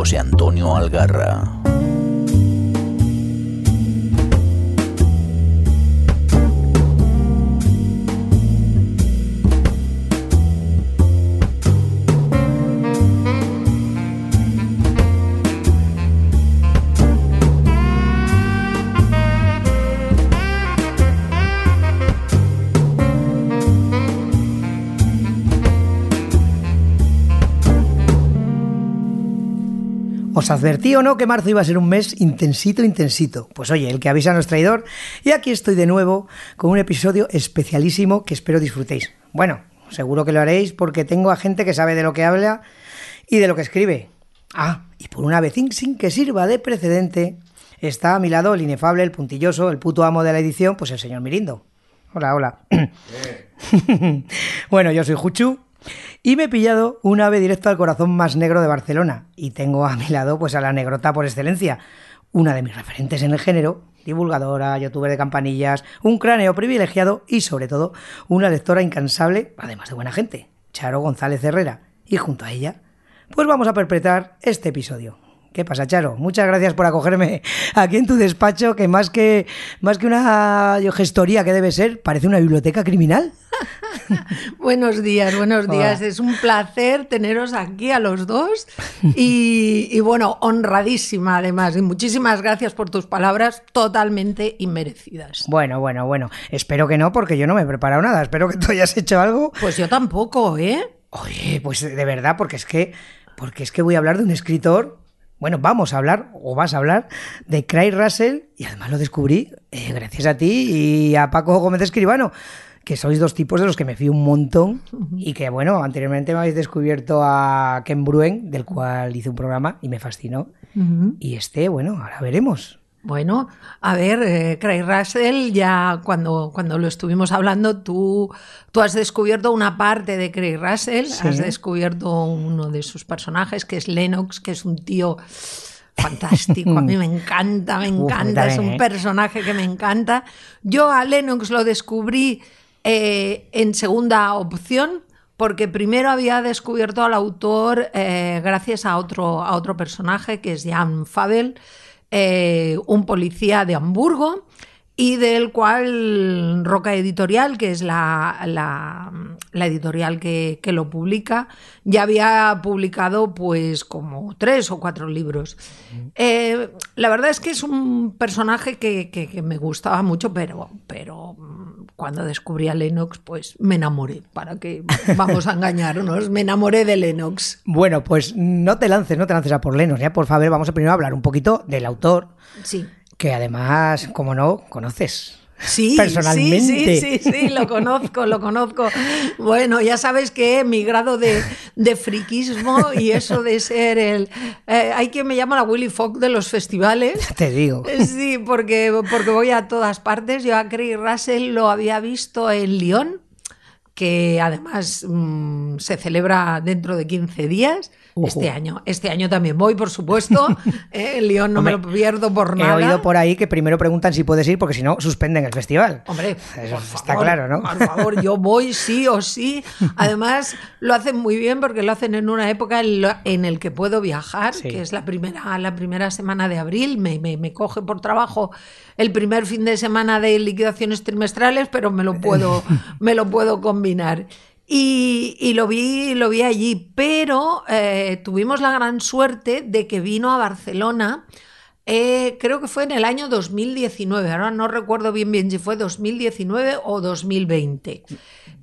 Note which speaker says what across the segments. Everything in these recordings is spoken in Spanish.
Speaker 1: José Antonio Algarra.
Speaker 2: Os advertí o no que marzo iba a ser un mes intensito, intensito. Pues oye, el que avisa no es traidor. Y aquí estoy de nuevo con un episodio especialísimo que espero disfrutéis. Bueno, seguro que lo haréis porque tengo a gente que sabe de lo que habla y de lo que escribe. Ah, y por una vez sin que sirva de precedente, está a mi lado el inefable, el puntilloso, el puto amo de la edición, pues el señor Mirindo. Hola, hola. bueno, yo soy Juchu y me he pillado un ave directo al corazón más negro de Barcelona. Y tengo a mi lado pues a la negrota por excelencia, una de mis referentes en el género, divulgadora, youtuber de campanillas, un cráneo privilegiado y sobre todo una lectora incansable, además de buena gente, Charo González Herrera. Y junto a ella, pues vamos a perpetrar este episodio. ¿Qué pasa, Charo? Muchas gracias por acogerme aquí en tu despacho, que más que, más que una gestoría que debe ser, parece una biblioteca criminal.
Speaker 3: buenos días, buenos días.
Speaker 2: Hola.
Speaker 3: Es un placer teneros aquí a los dos y, y, bueno, honradísima además. Y muchísimas gracias por tus palabras totalmente inmerecidas.
Speaker 2: Bueno, bueno, bueno. Espero que no, porque yo no me he preparado nada. Espero que tú hayas hecho algo.
Speaker 3: Pues yo tampoco, ¿eh?
Speaker 2: Oye, pues de verdad, porque es que, porque es que voy a hablar de un escritor bueno, vamos a hablar, o vas a hablar, de Craig Russell, y además lo descubrí eh, gracias a ti y a Paco Gómez Escribano, que sois dos tipos de los que me fío un montón, y que, bueno, anteriormente me habéis descubierto a Ken Bruen, del cual hice un programa y me fascinó. Uh -huh. Y este, bueno, ahora veremos.
Speaker 3: Bueno, a ver, eh, Craig Russell, ya cuando, cuando lo estuvimos hablando, tú, tú has descubierto una parte de Craig Russell, sí. has descubierto uno de sus personajes, que es Lennox, que es un tío fantástico, a mí me encanta, me encanta, Uf, es un personaje que me encanta. Yo a Lennox lo descubrí eh, en segunda opción, porque primero había descubierto al autor eh, gracias a otro, a otro personaje, que es Jan Fabel, eh, un policía de Hamburgo y del cual Roca Editorial, que es la, la, la editorial que, que, lo publica, ya había publicado pues como tres o cuatro libros. Eh, la verdad es que es un personaje que, que, que, me gustaba mucho, pero, pero cuando descubrí a Lennox, pues me enamoré, para que vamos a engañarnos, me enamoré de Lennox.
Speaker 2: Bueno, pues no te lances, no te lances a por Lennox, ya por favor, vamos a primero a hablar un poquito del autor.
Speaker 3: Sí
Speaker 2: que además, como no, conoces.
Speaker 3: Sí,
Speaker 2: personalmente.
Speaker 3: Sí, sí, sí, sí, lo conozco, lo conozco. Bueno, ya sabes que mi grado de, de friquismo y eso de ser el... Eh, hay quien me llama la Willy Fogg de los festivales.
Speaker 2: Te digo.
Speaker 3: Sí, porque, porque voy a todas partes. Yo a Craig Russell lo había visto en Lyon, que además mmm, se celebra dentro de 15 días. Uh -huh. Este año, este año también voy, por supuesto. ¿eh? El León no Hombre, me lo pierdo por nada.
Speaker 2: He oído por ahí que primero preguntan si puedes ir, porque si no, suspenden el festival.
Speaker 3: Hombre,
Speaker 2: eso
Speaker 3: por
Speaker 2: está
Speaker 3: favor,
Speaker 2: claro, ¿no?
Speaker 3: Por favor, yo voy sí o sí. Además, lo hacen muy bien porque lo hacen en una época en, en el que puedo viajar, sí. que es la primera, la primera semana de abril. Me, me, me coge por trabajo el primer fin de semana de liquidaciones trimestrales, pero me lo puedo, me lo puedo combinar. Y, lo, vi, lo vi allí, pero eh, tuvimos la gran suerte de que vino a Barcelona, eh, creo que fue en el año 2019, ahora no recuerdo bien bien si fue 2019 o 2020.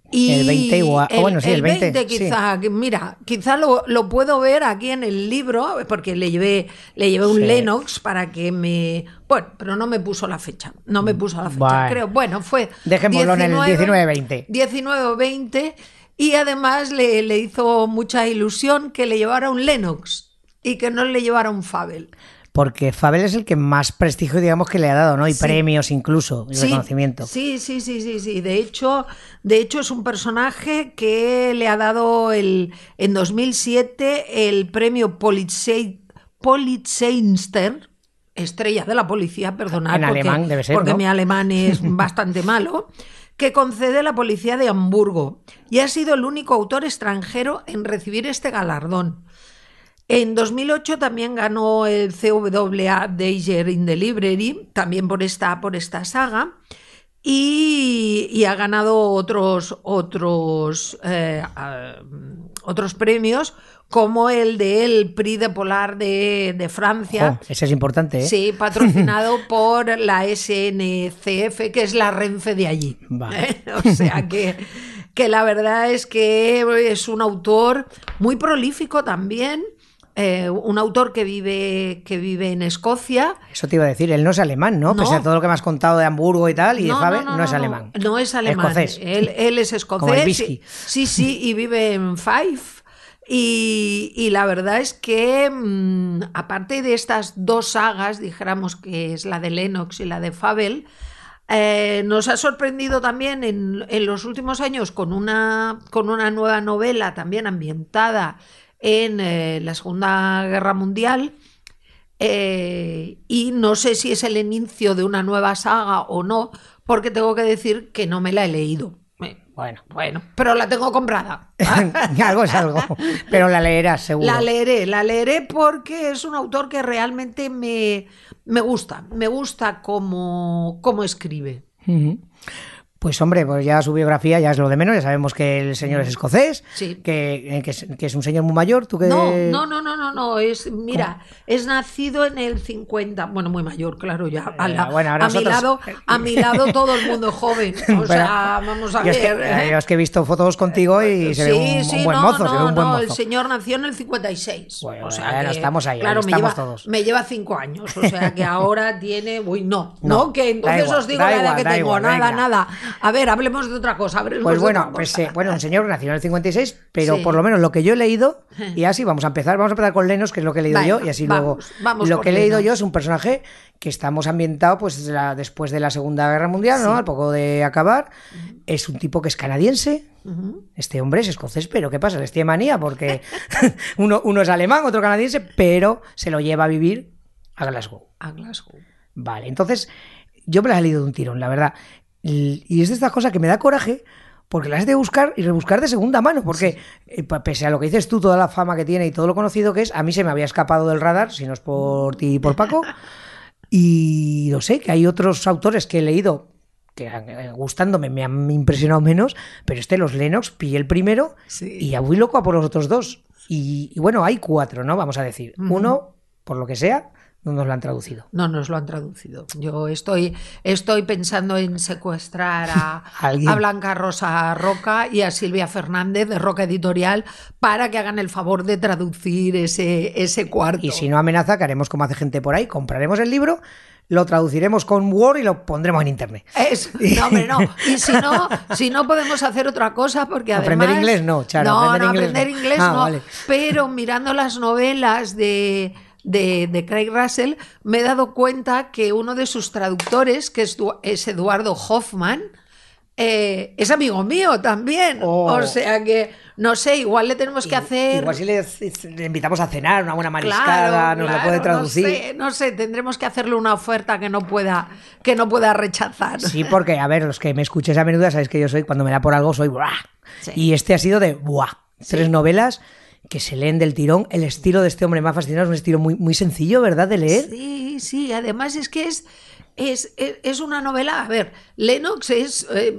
Speaker 2: Y el 20 igual,
Speaker 3: el,
Speaker 2: bueno, sí, el,
Speaker 3: el 20,
Speaker 2: 20
Speaker 3: quizá, sí. mira, quizá lo, lo, puedo ver aquí en el libro, porque le llevé, le llevé un sí. Lennox para que me... Bueno, pero no me puso la fecha, no me puso la fecha,
Speaker 2: bueno.
Speaker 3: creo. Bueno, fue...
Speaker 2: Dejémoslo 19, en el 19-20.
Speaker 3: 19 o 20 y además le, le, hizo mucha ilusión que le llevara un Lennox y que no le llevara un Fabel.
Speaker 2: Porque Fabel es el que más prestigio, digamos, que le ha dado, ¿no? Y sí. premios incluso, y
Speaker 3: sí,
Speaker 2: reconocimiento.
Speaker 3: Sí, sí, sí, sí, sí. De hecho, de hecho, es un personaje que le ha dado el, en 2007 el premio Polizeinister, estrella de la policía, perdonad,
Speaker 2: en
Speaker 3: porque,
Speaker 2: alemán debe ser,
Speaker 3: porque
Speaker 2: ¿no?
Speaker 3: mi alemán es bastante malo que concede la policía de Hamburgo y ha sido el único autor extranjero en recibir este galardón. En 2008 también ganó el CWA Danger in the Library, también por esta, por esta saga. Y, y ha ganado otros, otros, eh, ah, otros premios, como el del Prix de Polar de, de Francia.
Speaker 2: Oh, ese es importante, ¿eh?
Speaker 3: Sí, patrocinado por la SNCF, que es la Renfe de allí.
Speaker 2: Vale.
Speaker 3: O sea que, que la verdad es que es un autor muy prolífico también. Eh, un autor que vive, que vive en Escocia.
Speaker 2: Eso te iba a decir, él no es alemán, ¿no?
Speaker 3: No.
Speaker 2: Pese a todo lo que me has contado de Hamburgo y tal, y de Faber, no, es alemán.
Speaker 3: No es alemán.
Speaker 2: Escocés.
Speaker 3: Él, él es escocés.
Speaker 2: Como el whisky.
Speaker 3: Sí, sí, y vive en Fife. Y, y la verdad es que, mm, aparte de estas dos sagas, dijéramos que es la de Lennox y la de Fabel, eh, nos ha sorprendido también en, en los últimos años con una, con una nueva novela también ambientada en eh, la Segunda Guerra Mundial. Eh, y no sé si es el inicio de una nueva saga o no, porque tengo que decir que no me la he leído. Eh,
Speaker 2: Bueno,
Speaker 3: Bueno, pero la tengo comprada.
Speaker 2: algo es algo, pero la leerás seguro.
Speaker 3: La leeré, la leeré porque es un autor que realmente me, me gusta, me gusta cómo, cómo escribe.
Speaker 2: Ujú. Pues hombre, pues ya su biografía ya es lo de menos, ya sabemos que el señor es escocés,
Speaker 3: Sí.
Speaker 2: que, eh, que es, que es un señor muy mayor, tú que...
Speaker 3: No, no, no, no, no, no, es, mira, es nacido en el 50, bueno, muy mayor, claro, ya, a, la-
Speaker 2: Eh, bueno,
Speaker 3: a mi lado, a mi lado todo el mundo joven, o sea, vamos a
Speaker 2: yo es, que,
Speaker 3: ver.
Speaker 2: eh, yo es que he visto fotos contigo y se ve un, un buen
Speaker 3: no,
Speaker 2: mozo,
Speaker 3: no,
Speaker 2: se ve un buen mozo.
Speaker 3: el señor nació en el 56.
Speaker 2: Bueno,
Speaker 3: o sea
Speaker 2: bueno, estamos ahí, ahí
Speaker 3: claro, me,
Speaker 2: estamos
Speaker 3: lleva,
Speaker 2: todos.
Speaker 3: me lleva cinco años, o sea que ahora tiene, uy, no,
Speaker 2: No,
Speaker 3: que entonces
Speaker 2: igual,
Speaker 3: os digo la edad que tengo,
Speaker 2: igual,
Speaker 3: nada,
Speaker 2: venga.
Speaker 3: nada. A ver, hablemos de otra cosa,
Speaker 2: Pues bueno, pues eh, bueno, un señor nació en el 56, pero
Speaker 3: Sí.
Speaker 2: por lo menos lo que yo he leído, y así vamos a empezar, vamos a empezar con Lenos, que es lo que he leído
Speaker 3: Venga,
Speaker 2: yo, y así
Speaker 3: vamos,
Speaker 2: luego
Speaker 3: vamos
Speaker 2: lo que he leído yo es un personaje que estamos ambientado pues la- después de la Segunda Guerra Mundial, ¿no? Al poco de acabar, es un tipo que es canadiense. Este hombre es escocés, pero ¿qué pasa? Les tiene manía porque uno, uno es alemán, otro canadiense, pero se lo lleva a vivir a Glasgow.
Speaker 3: A Glasgow.
Speaker 2: Vale, entonces yo me las he leído de un tirón, la verdad. Y es de estas cosas que me da coraje porque las de buscar y rebuscar de segunda mano, porque eh, pese a lo que dices tú, toda la fama que tiene y todo lo conocido que es, a mí se me había escapado del radar, si no es por ti y por Paco. Y no sé, que hay otros autores que he leído que eh, gustándome me han impresionado menos, pero este, los Lennox, pillé el primero
Speaker 3: Sí.
Speaker 2: y ya voy loco a por los otros dos. Y, y bueno, hay cuatro, ¿no? Vamos a decir. Uno, por lo que sea, no nos lo han traducido.
Speaker 3: No nos lo han traducido. Yo estoy, estoy pensando en secuestrar a, Blanca Rosa Roca y a Silvia Fernández de Roca Editorial para que hagan el favor de traducir ese, ese cuarto.
Speaker 2: Y si no amenaza, que haremos como hace gente por ahí, compraremos el libro, lo traduciremos con Word y lo pondremos en internet.
Speaker 3: Es- no, hombre, no. Y si no, si no podemos hacer otra cosa, porque además.
Speaker 2: Aprender inglés no, Charo,
Speaker 3: No,
Speaker 2: aprender
Speaker 3: no,
Speaker 2: inglés
Speaker 3: aprender
Speaker 2: no.
Speaker 3: inglés
Speaker 2: Ah,
Speaker 3: no.
Speaker 2: vale.
Speaker 3: Pero mirando las novelas de, de, de Craig Russell, me he dado cuenta que uno de sus traductores, que es, es Eduardo Hoffman, eh, es amigo mío también.
Speaker 2: Oh.
Speaker 3: O sea que, no sé, igual le tenemos que hacer.
Speaker 2: Igual si le, le invitamos a cenar, una buena mariscada,
Speaker 3: Claro,
Speaker 2: nos
Speaker 3: claro,
Speaker 2: lo puede traducir.
Speaker 3: No sé, no sé, tendremos que hacerle una oferta que no pueda, que no pueda rechazar.
Speaker 2: Sí, porque, a ver, los que me escuchéis a menudo sabéis que yo soy, cuando me da por algo, soy ¡buah!
Speaker 3: Sí.
Speaker 2: Y este ha sido de ¡buah! Tres novelas que se leen del tirón. El estilo de este hombre me ha fascinado, es un estilo muy, muy sencillo, ¿verdad? De leer.
Speaker 3: Sí, sí, además es que es, es, es, es una novela. A ver, Lennox es. eh,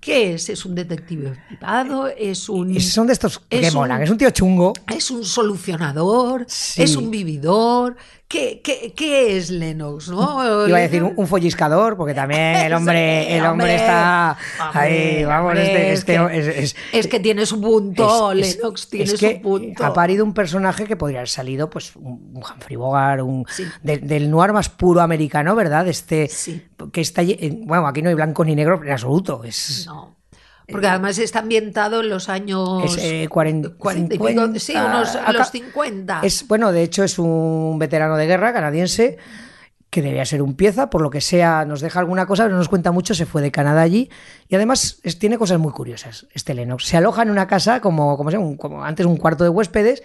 Speaker 3: ¿Qué es? ¿Es un detective privado? ¿Es un.?
Speaker 2: Son de estos que
Speaker 3: Es un-
Speaker 2: molan. Es un tío chungo.
Speaker 3: ¿Es un solucionador?
Speaker 2: Sí.
Speaker 3: ¿Es un vividor? ¿Qué, qué, qué es Lennox? ¿no?
Speaker 2: Iba a decir un, un folliscador, porque también el hombre,
Speaker 3: Sí,
Speaker 2: el hombre,
Speaker 3: hombre.
Speaker 2: está
Speaker 3: Hombre,
Speaker 2: ahí, vamos,
Speaker 3: hombre,
Speaker 2: este,
Speaker 3: es
Speaker 2: este-
Speaker 3: que-
Speaker 2: es- es-
Speaker 3: Es que tiene su punto, Lennox tiene
Speaker 2: es
Speaker 3: su
Speaker 2: que
Speaker 3: punto.
Speaker 2: Ha parido un personaje que podría haber salido, pues, un, un Humphrey Bogart, un,
Speaker 3: Sí.
Speaker 2: de- del noir más puro americano, ¿verdad? Este,
Speaker 3: Sí.
Speaker 2: que está, en- bueno, aquí no hay blanco ni negro en absoluto. Es,
Speaker 3: No. Porque además está ambientado en los años.
Speaker 2: es eh, 40,
Speaker 3: 40 y pico,
Speaker 2: 50,
Speaker 3: sí, unos,
Speaker 2: acá-
Speaker 3: los 50.
Speaker 2: Es, bueno, de hecho es un veterano de guerra canadiense que debía ser un pieza, por lo que sea, nos deja alguna cosa, pero no nos cuenta mucho, se fue de Canadá allí y además es- tiene cosas muy curiosas, este Lennox. Se aloja en una casa como, como, sea, un- como antes un cuarto de huéspedes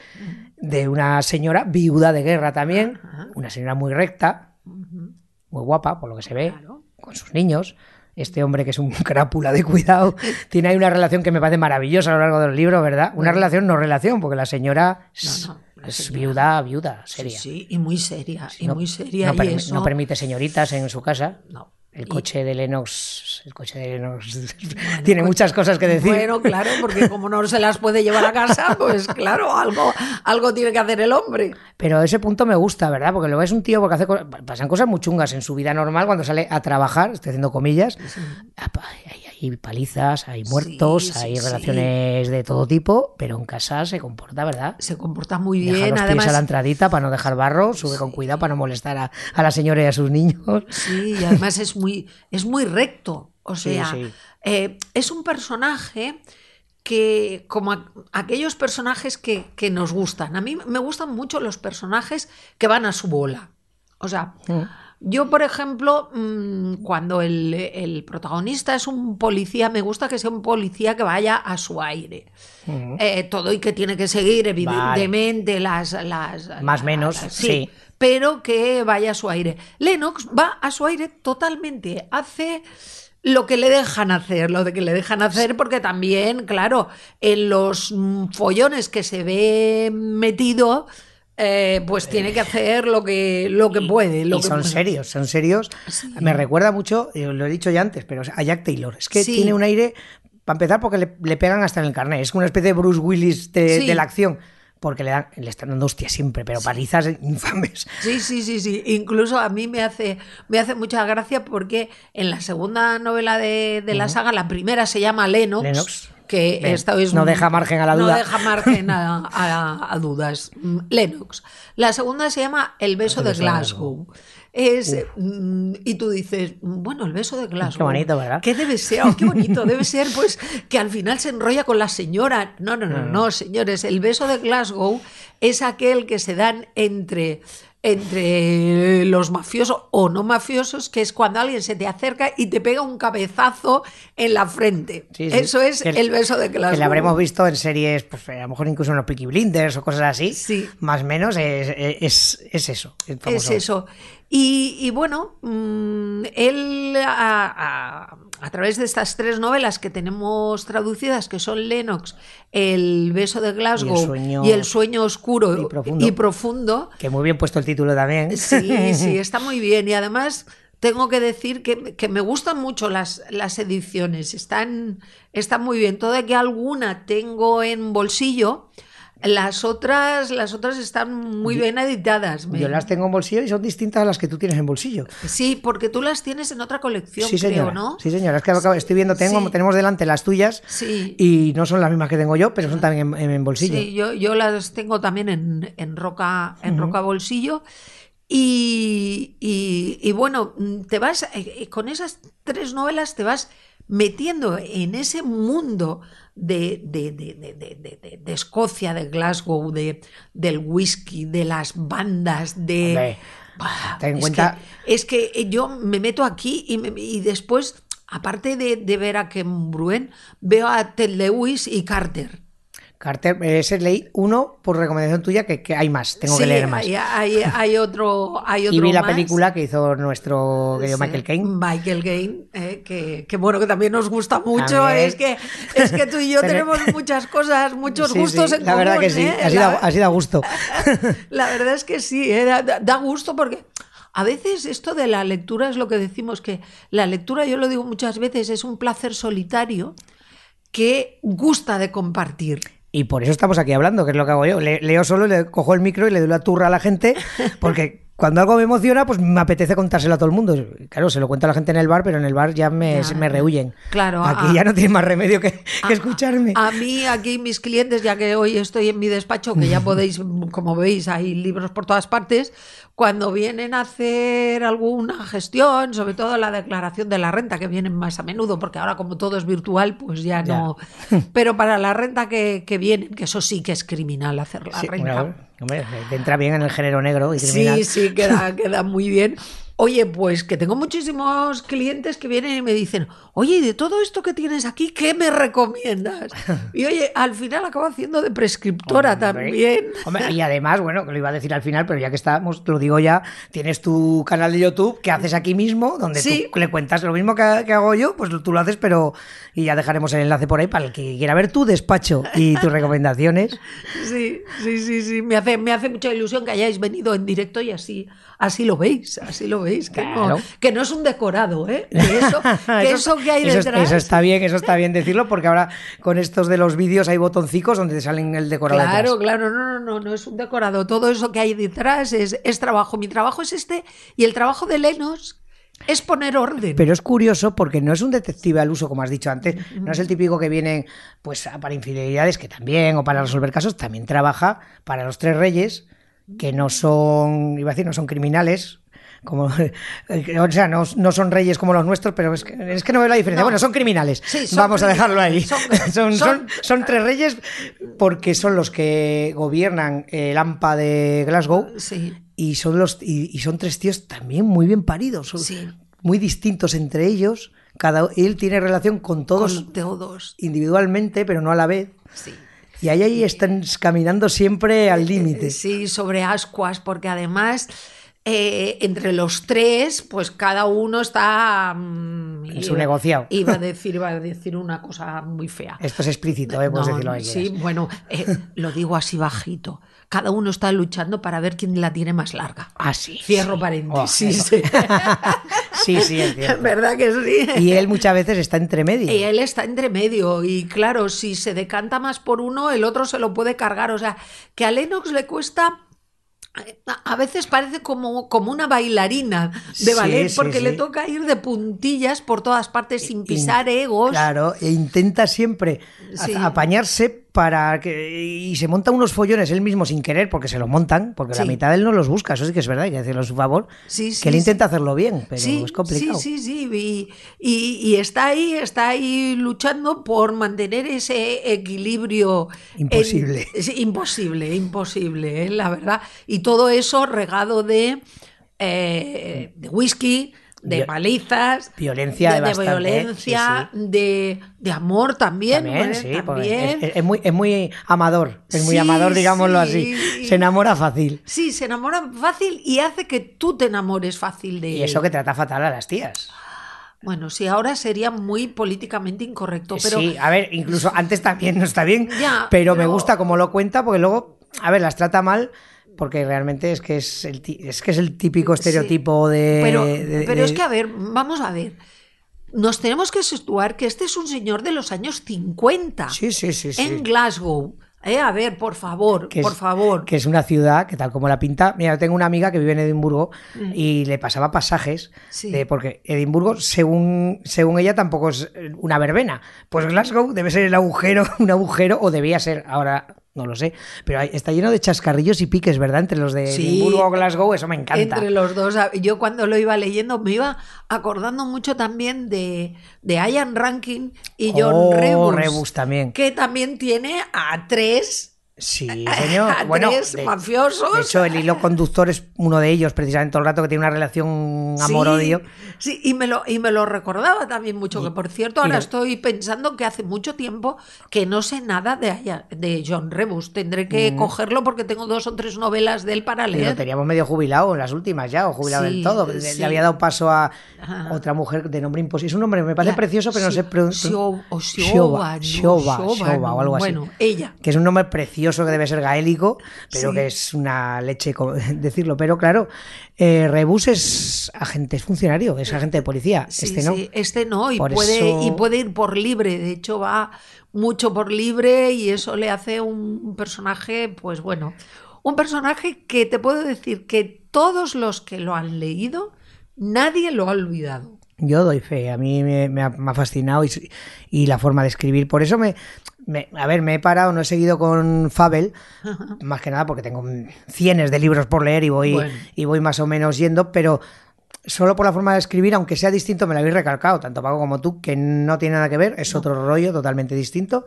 Speaker 2: de una señora viuda de guerra también, una señora muy recta, muy guapa, por lo que se ve,
Speaker 3: Claro.
Speaker 2: con sus niños. Este hombre que es un crápula de cuidado, tiene ahí una relación que me parece maravillosa a lo largo del libro, ¿verdad? Una relación no relación, porque la señora es
Speaker 3: No, no,
Speaker 2: Es viuda, viuda, seria.
Speaker 3: Sí, sí, y muy seria, y
Speaker 2: no,
Speaker 3: muy seria.
Speaker 2: no,
Speaker 3: y
Speaker 2: permi-
Speaker 3: eso-
Speaker 2: no permite señoritas en su casa.
Speaker 3: No.
Speaker 2: El
Speaker 3: Y-
Speaker 2: coche de Lennox, el coche de Lennox tiene muchas cosas que decir.
Speaker 3: Bueno, claro, porque como no se las puede llevar a casa, pues claro, algo, algo tiene que hacer el hombre.
Speaker 2: Pero ese punto me gusta, ¿verdad? Porque lo ves un tío porque hace co- pasan cosas muy chungas en su vida normal cuando sale a trabajar, estoy haciendo comillas. Hay, hay palizas, hay muertos,
Speaker 3: Sí, sí,
Speaker 2: hay
Speaker 3: sí.
Speaker 2: relaciones de todo tipo, pero en casa se comporta, ¿verdad?
Speaker 3: Se comporta muy
Speaker 2: Deja
Speaker 3: bien,
Speaker 2: los pies
Speaker 3: además.
Speaker 2: a la entradita para no dejar barro, sube con cuidado para no molestar a, a la señora y a sus niños.
Speaker 3: Sí, y además es muy, es muy recto. O sea, eh, es un personaje que, como a- aquellos personajes que, que nos gustan. A mí me gustan mucho los personajes que van a su bola. O sea,
Speaker 2: Mm.
Speaker 3: Yo, por ejemplo, mm, cuando el, el protagonista es un policía, me gusta que sea un policía que vaya a su aire. Eh, todo y que tiene que seguir, evidentemente, las, las.
Speaker 2: Más
Speaker 3: las-
Speaker 2: menos,
Speaker 3: las-
Speaker 2: sí.
Speaker 3: Pero que vaya a su aire. Lennox va a su aire totalmente. Hace lo que le dejan hacer, lo de que le dejan hacer, porque también, claro, en los mm, follones que se ve metido. Eh, pues tiene que hacer lo que, lo que puede. Lo
Speaker 2: y
Speaker 3: que
Speaker 2: son
Speaker 3: puede.
Speaker 2: serios, son serios.
Speaker 3: Sí.
Speaker 2: Me recuerda mucho, lo he dicho ya antes, pero a Jack Taylor. Es que
Speaker 3: Sí.
Speaker 2: tiene un aire, para empezar, porque le, le pegan hasta en el carnet. Es una especie de Bruce Willis de,
Speaker 3: Sí.
Speaker 2: de la acción. Porque le, dan, le están dando hostias siempre, pero palizas infames.
Speaker 3: Sí, sí, sí, sí. Incluso a mí me hace, me hace mucha gracia porque en la segunda novela de, de la saga, la primera se llama Lennox.
Speaker 2: Lennox.
Speaker 3: Que
Speaker 2: Bien.
Speaker 3: esta es
Speaker 2: No deja margen a la duda.
Speaker 3: No deja margen a, a- a dudas. Mm, Lennox. La segunda se llama El beso,
Speaker 2: El
Speaker 3: de
Speaker 2: beso de
Speaker 3: Glasgow. Es, mm, y tú dices, bueno, el beso de Glasgow.
Speaker 2: Qué bonito, ¿verdad?
Speaker 3: ¿Qué debe ser? Oh, qué bonito. Debe ser, pues, que al final se enrolla con la señora. No, no, no,
Speaker 2: Mm.
Speaker 3: no, señores. El beso de Glasgow es aquel que se dan entre, entre los mafiosos o no mafiosos, que es cuando alguien se te acerca y te pega un cabezazo en la frente.
Speaker 2: Sí, sí.
Speaker 3: Eso es
Speaker 2: Que-
Speaker 3: el beso de Glasgow.
Speaker 2: Que lo habremos visto en series, pues a lo mejor incluso en los Peaky Blinders o cosas así.
Speaker 3: Sí.
Speaker 2: Más o menos es, es, es eso.
Speaker 3: Es eso. Y, y bueno, mm, él a, a- a través de estas tres novelas que tenemos traducidas, que son Lennox, El beso de Glasgow
Speaker 2: Y el sueño-
Speaker 3: y El sueño oscuro
Speaker 2: y profundo.
Speaker 3: y profundo,
Speaker 2: Que muy bien puesto el título también.
Speaker 3: Sí, sí, está muy bien. Y además tengo que decir que, que me gustan mucho las, las ediciones. Están, están muy bien. Toda que alguna tengo en bolsillo, las otras, las otras están muy bien editadas.
Speaker 2: Yo las tengo en bolsillo y son distintas a las que tú tienes en bolsillo.
Speaker 3: Sí, porque tú las tienes en otra colección,
Speaker 2: Sí,
Speaker 3: creo,
Speaker 2: señora.
Speaker 3: ¿no?
Speaker 2: Sí, señora. Es que estoy viendo, tengo,
Speaker 3: Sí.
Speaker 2: tenemos delante las tuyas
Speaker 3: Sí.
Speaker 2: y no son las mismas que tengo yo, pero son también en, en bolsillo.
Speaker 3: Sí, yo, yo las tengo también en, en roca, en roca bolsillo. Y, y- y bueno, te vas, eh, eh, con esas tres novelas te vas metiendo en ese mundo de, de, de- de- Escocia, de Glasgow, de, del whisky, de las bandas, de... Bah,
Speaker 2: ten en
Speaker 3: es
Speaker 2: cuenta-
Speaker 3: que- es que yo me meto aquí y, me- y después, aparte de, de ver a Ken Bruen, veo a Ted Lewis y Carter.
Speaker 2: Carter, ese leí uno por recomendación tuya, que, que hay más, tengo que leer más.
Speaker 3: Hay, hay- hay otro, hay otro
Speaker 2: y vi la
Speaker 3: más.
Speaker 2: película que hizo nuestro querido
Speaker 3: Sí,
Speaker 2: Michael Caine.
Speaker 3: Michael Caine, eh, que, que bueno, que también nos gusta mucho. Es que, es que tú y yo tenemos muchas cosas, muchos
Speaker 2: Sí,
Speaker 3: gustos en
Speaker 2: La
Speaker 3: común.
Speaker 2: verdad que sí,
Speaker 3: ¿eh?
Speaker 2: sido,
Speaker 3: La-
Speaker 2: ha sido a gusto.
Speaker 3: La verdad es que sí, eh, da, da- da gusto porque a veces esto de la lectura es lo que decimos, que la lectura, yo lo digo muchas veces, es un placer solitario que gusta de compartir.
Speaker 2: Y por eso estamos aquí hablando, que es lo que hago yo. Le- leo solo, le cojo el micro y le doy la turra a la gente, porque cuando algo me emociona, pues me apetece contárselo a todo el mundo. Claro, se lo cuento a la gente en el bar, pero en el bar ya me,
Speaker 3: Ya,
Speaker 2: me rehuyen.
Speaker 3: claro,
Speaker 2: Aquí
Speaker 3: a-
Speaker 2: ya no tiene más remedio que, que escucharme.
Speaker 3: A mí, aquí mis clientes, ya que hoy estoy en mi despacho, que ya podéis, como veis, hay libros por todas partes, cuando vienen a hacer alguna gestión, sobre todo la declaración de la renta, que vienen más a menudo, porque ahora como todo es virtual, pues ya
Speaker 2: Ya.
Speaker 3: no. Pero para la renta que, que vienen, que eso sí que es criminal hacer la
Speaker 2: Sí,
Speaker 3: renta.
Speaker 2: bueno, hombre, te entra bien en el género negro y criminal.
Speaker 3: Sí, sí, queda, queda muy bien. Oye, pues que tengo muchísimos clientes que vienen y me dicen, oye, de todo esto que tienes aquí, ¿qué me recomiendas? Y oye, al final acabo haciendo de prescriptora
Speaker 2: Hombre.
Speaker 3: también.
Speaker 2: Hombre, y además, bueno, que lo iba a decir al final, pero ya que estamos, te lo digo ya, tienes tu canal de YouTube que haces aquí mismo, donde
Speaker 3: Sí.
Speaker 2: tú le cuentas lo mismo que, que hago yo, pues tú lo haces, pero y ya dejaremos el enlace por ahí para el que quiera ver tu despacho y tus recomendaciones.
Speaker 3: Sí, sí, sí, sí. Me hace, me hace mucha ilusión que hayáis venido en directo y así, así lo veis, así lo veis. Que,
Speaker 2: Claro.
Speaker 3: no, que no es un decorado, ¿eh? Que eso, que eso que hay
Speaker 2: eso-
Speaker 3: detrás.
Speaker 2: eso está bien, eso está bien decirlo, porque ahora con estos de los vídeos hay botoncicos donde te salen el decorado.
Speaker 3: Claro,
Speaker 2: detrás.
Speaker 3: claro, no, no, no, no es un decorado. Todo eso que hay detrás es, es trabajo. Mi trabajo es este y el trabajo de Lenos es poner orden.
Speaker 2: Pero es curioso porque no es un detective al uso, como has dicho antes, no es el típico que viene pues para infidelidades, que también, o para resolver casos, también trabaja para los tres reyes, que no son, iba a decir, no son criminales. Como, o sea, no, no son reyes como los nuestros, pero es que, es que no veo la diferencia.
Speaker 3: No.
Speaker 2: Bueno, son criminales.
Speaker 3: Sí, son
Speaker 2: Vamos a dejarlo ahí.
Speaker 3: Son-
Speaker 2: Son, tres reyes porque son los que gobiernan el AMPA de Glasgow
Speaker 3: Sí,
Speaker 2: y son los y, y son tres tíos también muy bien paridos
Speaker 3: Sí.
Speaker 2: muy distintos entre ellos cada él tiene relación con todos
Speaker 3: con todos.
Speaker 2: individualmente pero no a la vez
Speaker 3: Sí.
Speaker 2: Y ahí ahí están caminando siempre al límite
Speaker 3: Sí, sobre ascuas, porque además eh, entre los tres, pues cada uno está mm,
Speaker 2: En su negociado.
Speaker 3: Iba a decir, iba a decir una cosa muy fea.
Speaker 2: esto es explícito ¿eh? puedes
Speaker 3: No,
Speaker 2: decirlo ahí
Speaker 3: sí, bueno, eh, lo digo así bajito. Cada uno está luchando para ver quién la tiene más larga.
Speaker 2: ah sí
Speaker 3: Cierro
Speaker 2: sí.
Speaker 3: paréntesis.
Speaker 2: Oh, sí sí es cierto.
Speaker 3: ¿Verdad que sí?
Speaker 2: y él muchas veces está entre medio
Speaker 3: Y él está entre medio y claro, si se decanta más por uno, el otro se lo puede cargar. O sea, que a Lennox le cuesta... A veces parece como, como una bailarina de
Speaker 2: Sí,
Speaker 3: ballet
Speaker 2: sí,
Speaker 3: porque le
Speaker 2: sí.
Speaker 3: toca ir de puntillas por todas partes sin pisar egos.
Speaker 2: Claro, e intenta siempre
Speaker 3: Sí.
Speaker 2: apañarse para que. Y se monta unos follones él mismo sin querer, porque se lo montan, porque la
Speaker 3: Sí.
Speaker 2: mitad de él no los busca, eso sí que es verdad, hay que decirlo a su favor.
Speaker 3: Sí, sí,
Speaker 2: que él intenta hacerlo bien, pero es complicado.
Speaker 3: Sí, sí, sí. Y, y- y está ahí, está ahí luchando por mantener ese equilibrio. en-
Speaker 2: Imposible.
Speaker 3: sí, imposible, imposible, ¿eh? la verdad. Y todo eso regado de, eh, de whisky, de palizas.
Speaker 2: Violencia
Speaker 3: de, de
Speaker 2: bastante,
Speaker 3: violencia,
Speaker 2: sí,
Speaker 3: De, de amor también.
Speaker 2: También,
Speaker 3: ¿eh?
Speaker 2: sí,
Speaker 3: También.
Speaker 2: Es, es muy, es muy amador, es muy amador, digámoslo
Speaker 3: sí.
Speaker 2: así. Se enamora fácil.
Speaker 3: Sí, se enamora fácil y hace que tú te enamores fácil de él.
Speaker 2: Y eso que trata fatal a las tías.
Speaker 3: Bueno, sí, ahora sería muy políticamente incorrecto, pero
Speaker 2: Sí, a ver, incluso antes también no está bien,
Speaker 3: Ya,
Speaker 2: pero, me
Speaker 3: pero-
Speaker 2: gusta cómo lo cuenta, porque luego, a ver, las trata mal, porque realmente es que es el, es, que es el típico estereotipo de...
Speaker 3: pero,
Speaker 2: de-
Speaker 3: pero es que, a ver, vamos a ver. Nos tenemos que situar que este es un señor de los años 50
Speaker 2: Sí, sí, sí, sí.
Speaker 3: en Glasgow. Eh, a ver, por favor,
Speaker 2: que es-
Speaker 3: por favor.
Speaker 2: Que es una ciudad que tal como la pinta. Mira, yo tengo una amiga que vive en Edimburgo y le pasaba pasajes
Speaker 3: Mm. Sí.
Speaker 2: de porque Edimburgo, según, según ella, tampoco es una verbena. Pues Glasgow debe ser el agujero, un agujero, o debía ser, ahora no lo sé, pero hay- está lleno de chascarrillos y piques, ¿verdad? Entre los de
Speaker 3: Sí.
Speaker 2: Edimburgo o Glasgow, eso me encanta.
Speaker 3: Entre los dos, a- yo cuando lo iba leyendo me iba acordando mucho también de, de Ian Rankin y John
Speaker 2: Oh,
Speaker 3: Rebus,
Speaker 2: Rebus también.
Speaker 3: que también tiene a tres,
Speaker 2: Sí, señor. bueno, de,
Speaker 3: mafiosos.
Speaker 2: de hecho, el hilo conductor es uno de ellos, precisamente todo el rato, que tiene una relación amor-odio.
Speaker 3: Sí, sí, y me lo, y me lo recordaba también mucho, que por cierto, ahora
Speaker 2: lo-
Speaker 3: estoy pensando que hace mucho tiempo que no sé nada de, de John Rebus. Tendré que
Speaker 2: Mm.
Speaker 3: cogerlo porque tengo dos o tres novelas de él para
Speaker 2: Y lo
Speaker 3: leer.
Speaker 2: teníamos medio jubilado en las últimas ya, o jubilado
Speaker 3: Sí,
Speaker 2: del todo. Le,
Speaker 3: sí.
Speaker 2: le había dado paso a
Speaker 3: Ajá.
Speaker 2: otra mujer de nombre imposible. Es un nombre, me parece
Speaker 3: La-
Speaker 2: precioso, pero no sé. Shoba, Shoba o algo así.
Speaker 3: Bueno, ella.
Speaker 2: Que es un nombre precioso que debe ser gaélico, pero
Speaker 3: Sí.
Speaker 2: que es una leche decirlo. Pero claro, eh, Rebus es agente, es funcionario, es agente de policía.
Speaker 3: Sí,
Speaker 2: este no.
Speaker 3: sí, este no, y
Speaker 2: Por
Speaker 3: puede,
Speaker 2: eso-
Speaker 3: y puede ir por libre. De hecho, va mucho por libre y eso le hace un, personaje, pues bueno, un personaje que te puedo decir que todos los que lo han leído, nadie lo ha olvidado.
Speaker 2: Yo doy fe, a mí me, me ha, me ha fascinado y la forma de escribir. Por eso me, me- a ver, me he parado, no he seguido con Fabel, más que nada porque tengo mm, cienes de libros por leer y voy,
Speaker 3: Bueno.
Speaker 2: y voy más o menos yendo, pero solo por la forma de escribir, aunque sea distinto, me lo habéis recalcado, tanto Paco como tú, que no tiene nada que ver, es otro rollo totalmente distinto,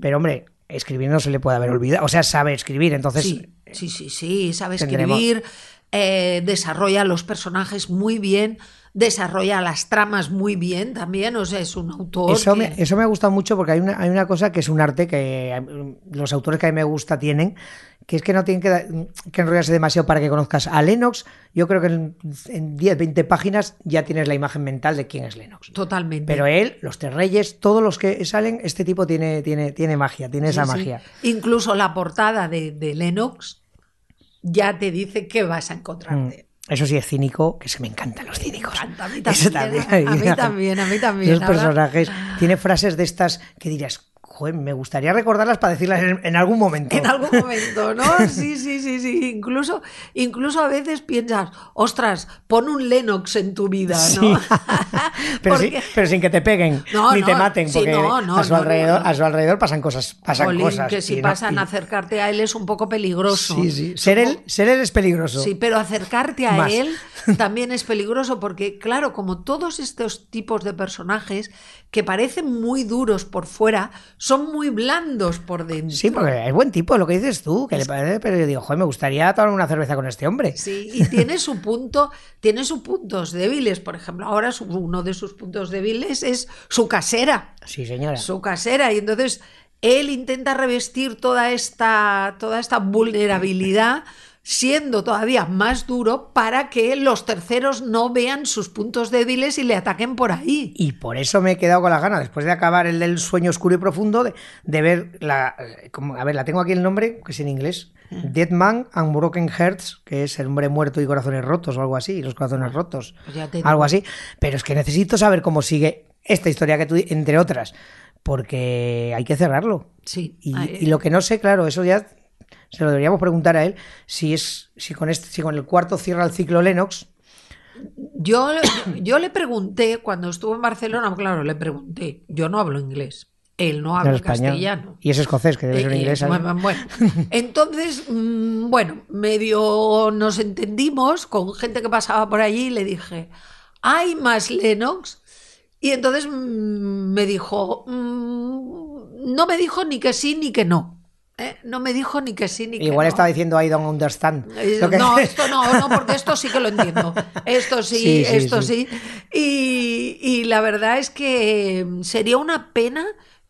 Speaker 2: pero hombre, escribir no se le puede haber olvidado, o sea, sabe escribir, entonces...
Speaker 3: Sí, sí, sí, sí, sabe
Speaker 2: tendremos-
Speaker 3: escribir. eh, desarrolla los personajes muy bien, desarrolla las tramas muy bien también, o sea, es un autor.
Speaker 2: Eso,
Speaker 3: que-
Speaker 2: me, eso me ha gustado mucho porque hay una, hay una cosa que es un arte que eh, los autores que a mí me gusta tienen, que es que no tienen que, da- que enrollarse demasiado para que conozcas a Lennox. Yo creo que en, en 10, 20 páginas ya tienes la imagen mental de quién es Lennox.
Speaker 3: Totalmente.
Speaker 2: Pero él, los tres reyes, todos los que salen, este tipo tiene, tiene, tiene magia, tiene esa
Speaker 3: Sí,
Speaker 2: magia.
Speaker 3: Incluso la portada de, de Lennox ya te dice qué vas a
Speaker 2: Mm.
Speaker 3: encontrarte.
Speaker 2: Eso sí es cínico, que se me encantan los cínicos.
Speaker 3: encanta, a mí también, a mí también, a mí también,
Speaker 2: Los personajes. Tiene frases de estas que dirías, joder, me gustaría recordarlas para decirlas en, en algún momento.
Speaker 3: En algún momento, ¿no? Sí, sí, sí, sí. Incluso, incluso a veces piensas, ostras, pon un Lennox en tu vida, ¿no?
Speaker 2: Sí. pero, sí- sin que te peguen
Speaker 3: No,
Speaker 2: ni te maten,
Speaker 3: sí,
Speaker 2: porque
Speaker 3: no, no,
Speaker 2: a, su
Speaker 3: no,
Speaker 2: alrededor,
Speaker 3: no.
Speaker 2: a su alrededor pasan cosas. Pasan
Speaker 3: Jolín,
Speaker 2: cosas
Speaker 3: que si pasan
Speaker 2: y-
Speaker 3: acercarte a él es un poco peligroso.
Speaker 2: Sí, sí. Ser él, ser él es peligroso.
Speaker 3: Sí, pero acercarte a
Speaker 2: Más.
Speaker 3: él también es peligroso porque, claro, como todos estos tipos de personajes que parecen muy duros por fuera, son muy blandos por dentro.
Speaker 2: Sí, porque es buen tipo, lo que dices tú, que le parece, pero yo digo, joder, me gustaría tomar una cerveza con este hombre.
Speaker 3: Sí, y tiene su punto, tiene sus puntos débiles. Por ejemplo, ahora su- uno de sus puntos débiles es su casera.
Speaker 2: Sí, señora.
Speaker 3: Su casera. Y entonces él intenta revestir toda esta, toda esta vulnerabilidad siendo todavía más duro para que los terceros no vean sus puntos débiles y le ataquen por ahí.
Speaker 2: Y por eso me he quedado con las ganas, después de acabar el del sueño oscuro y profundo, de, de ver la. eh, como- a ver, la tengo aquí el nombre, que es en inglés. Dead Man and Broken Hearts, que es el hombre muerto y corazones rotos o algo así, los corazones rotos.
Speaker 3: Pues
Speaker 2: Algo así. Pero es que necesito saber cómo sigue esta historia que tú, entre otras, porque hay que cerrarlo.
Speaker 3: Sí.
Speaker 2: Y, y lo que no sé, claro, eso ya se lo deberíamos preguntar a él, si es si con este, si con el cuarto cierra el ciclo Lennox.
Speaker 3: Yo, yo le pregunté cuando estuvo en Barcelona, claro, le pregunté, yo no hablo inglés, él no habla castellano.
Speaker 2: Y es escocés, que debe ser
Speaker 3: Eh,
Speaker 2: inglés.
Speaker 3: eh, bueno. entonces, mm, bueno, medio nos entendimos con gente que pasaba por allí y le dije, ¿hay más Lennox? Y entonces mm, me dijo, mm, no me dijo ni que sí ni que no. ¿Eh? No me dijo ni que sí ni que
Speaker 2: Igual
Speaker 3: no.
Speaker 2: estaba diciendo I don't understand.
Speaker 3: Eh,
Speaker 2: Lo que-
Speaker 3: No, esto no, no, porque esto sí que lo entiendo. Esto sí,
Speaker 2: Sí, sí,
Speaker 3: esto
Speaker 2: sí.
Speaker 3: sí. Y, y la verdad es que sería una pena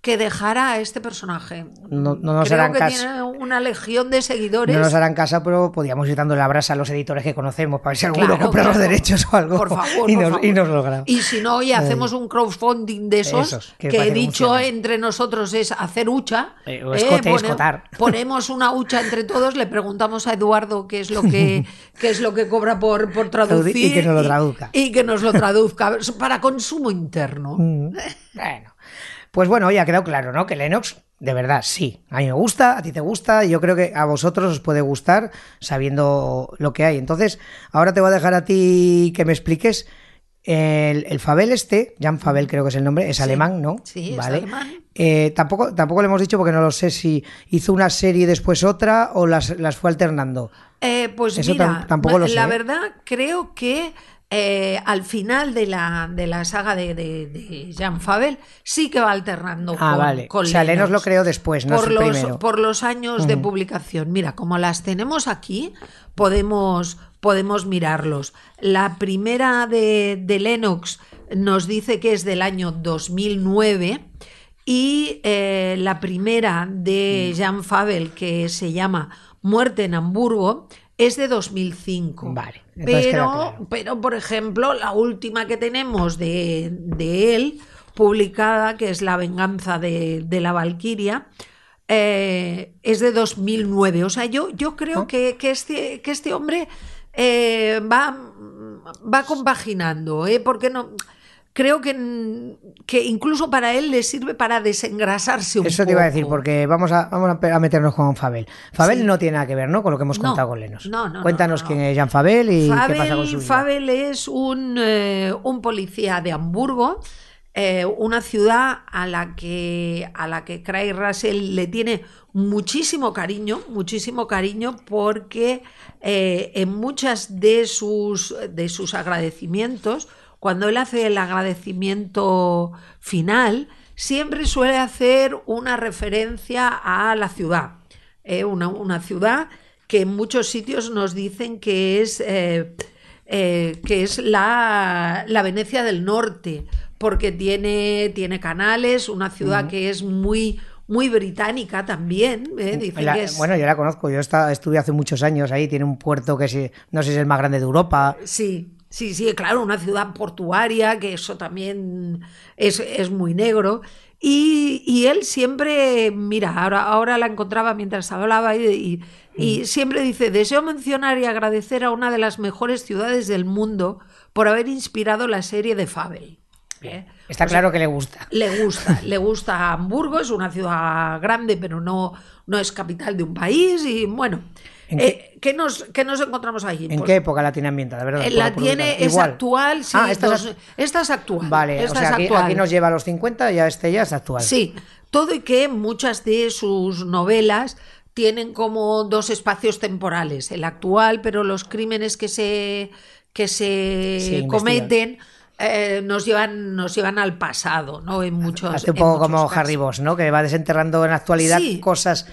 Speaker 3: que dejara a este personaje.
Speaker 2: No- no nos
Speaker 3: Creo
Speaker 2: harán
Speaker 3: que
Speaker 2: caso.
Speaker 3: tiene una legión de seguidores.
Speaker 2: No nos harán caso, pero podíamos ir dando la brasa a los editores que conocemos para ver si alguno
Speaker 3: Claro,
Speaker 2: compra los derechos o algo.
Speaker 3: Por favor,
Speaker 2: y,
Speaker 3: por
Speaker 2: nos,
Speaker 3: favor.
Speaker 2: y nos lo graba.
Speaker 3: Y si no, oye, hacemos un crowdfunding de esos,
Speaker 2: Esos, que
Speaker 3: que, he dicho
Speaker 2: funciona.
Speaker 3: entre nosotros es hacer hucha.
Speaker 2: Eh, o escote, escotar.
Speaker 3: Ponemos una hucha entre todos, le preguntamos a Eduardo qué es lo que, qué es lo que cobra por, por traducir.
Speaker 2: Y que nos lo traduzca.
Speaker 3: Y que nos lo traduzca para consumo interno.
Speaker 2: Mm. Bueno. Pues bueno, ya ha quedado claro, ¿no? Que Lennox, de verdad, sí. A mí me gusta, a ti te gusta, y yo creo que a vosotros os puede gustar sabiendo lo que hay. Entonces, ahora te voy a dejar a ti que me expliques. El, el Fabel este, Jan Fabel creo que es el nombre, es
Speaker 3: Sí.
Speaker 2: alemán, ¿no?
Speaker 3: Sí, es
Speaker 2: vale.
Speaker 3: alemán.
Speaker 2: Eh, tampoco, tampoco le hemos dicho porque no lo sé si hizo una serie y después otra o las, las fue alternando.
Speaker 3: Eh, pues
Speaker 2: Eso
Speaker 3: mira,
Speaker 2: tam- tampoco lo
Speaker 3: la
Speaker 2: sé.
Speaker 3: verdad creo que eh, al final de la, de la saga de, de, de Jean Fabel sí que va alternando
Speaker 2: Ah,
Speaker 3: con,
Speaker 2: vale.
Speaker 3: con
Speaker 2: O sea, Lennox lo creó después, no
Speaker 3: por los,
Speaker 2: primero.
Speaker 3: por los años de publicación. Mira, como las tenemos aquí, podemos, podemos mirarlos. La primera de, de Lennox nos dice que es del año 2009 y eh, la primera de
Speaker 2: Mm.
Speaker 3: Jean Fabel, que se llama Muerte en Hamburgo, es de 2005.
Speaker 2: Vale,
Speaker 3: Pero,
Speaker 2: claro.
Speaker 3: pero, por ejemplo, la última que tenemos de, de él, publicada, que es La venganza de, de la Valquiria, eh, es de 2009. O sea, yo, yo creo que, que este, que este hombre eh, va, va compaginando, ¿eh? porque no... Creo que, que incluso para él le sirve para desengrasarse un
Speaker 2: Eso te iba a decir,
Speaker 3: poco.
Speaker 2: porque vamos a, vamos a meternos con Fabel. Fabel
Speaker 3: Sí.
Speaker 2: no tiene nada que ver, ¿no? Con lo que hemos
Speaker 3: No,
Speaker 2: contado con Lennox.
Speaker 3: no, no,
Speaker 2: Cuéntanos
Speaker 3: no, no.
Speaker 2: quién es Jean Fabel y qué pasa con su
Speaker 3: Fabel,
Speaker 2: vida.
Speaker 3: Fabel es un, eh, un policía de Hamburgo, eh, una ciudad a la que a la que Craig Russell le tiene muchísimo cariño, muchísimo cariño, porque eh, en muchas de sus de sus agradecimientos, cuando él hace el agradecimiento final, siempre suele hacer una referencia a la ciudad. eh, una, una ciudad que en muchos sitios nos dicen que es, eh, eh, que es la, la, Venecia del Norte, porque tiene, tiene canales, una ciudad que es muy muy británica también. ¿eh? Dicen
Speaker 2: La-
Speaker 3: que es-
Speaker 2: Bueno, yo la conozco, yo esta- estuve hace muchos años ahí, tiene un puerto que sí, no sé si es el más grande de Europa.
Speaker 3: Sí, sí, sí, claro, una ciudad portuaria, que eso también es, es muy negro. Y, y él siempre, mira, ahora, ahora la encontraba mientras hablaba y, y- y siempre dice, deseo mencionar y agradecer a una de las mejores ciudades del mundo por haber inspirado la serie de Fabel. ¿eh?
Speaker 2: Está
Speaker 3: O sea,
Speaker 2: claro que le gusta.
Speaker 3: le gusta, le gusta Hamburgo, es una ciudad grande, pero no, no es capital de un país. Y bueno,
Speaker 2: ¿En
Speaker 3: eh, ¿qué, nos, qué nos encontramos ahí?
Speaker 2: ¿En
Speaker 3: Pues,
Speaker 2: qué época la tiene ambientada? ¿verdad?
Speaker 3: eh,
Speaker 2: Por-
Speaker 3: La
Speaker 2: por
Speaker 3: tiene, es
Speaker 2: Igual.
Speaker 3: actual, sí.
Speaker 2: Ah, esta es
Speaker 3: dos- esta es actual.
Speaker 2: Vale,
Speaker 3: esta
Speaker 2: o sea,
Speaker 3: es
Speaker 2: aquí,
Speaker 3: actual.
Speaker 2: aquí nos lleva a los 50, ya este ya es actual.
Speaker 3: Sí, todo y que muchas de sus novelas tienen como dos espacios temporales, el actual, pero los crímenes que se, que se
Speaker 2: Sí,
Speaker 3: cometen eh, nos, llevan, nos llevan al pasado, ¿no? En muchos
Speaker 2: Hace un poco como
Speaker 3: casos.
Speaker 2: Harry Boss, ¿no? Que va desenterrando en la actualidad
Speaker 3: Sí.
Speaker 2: cosas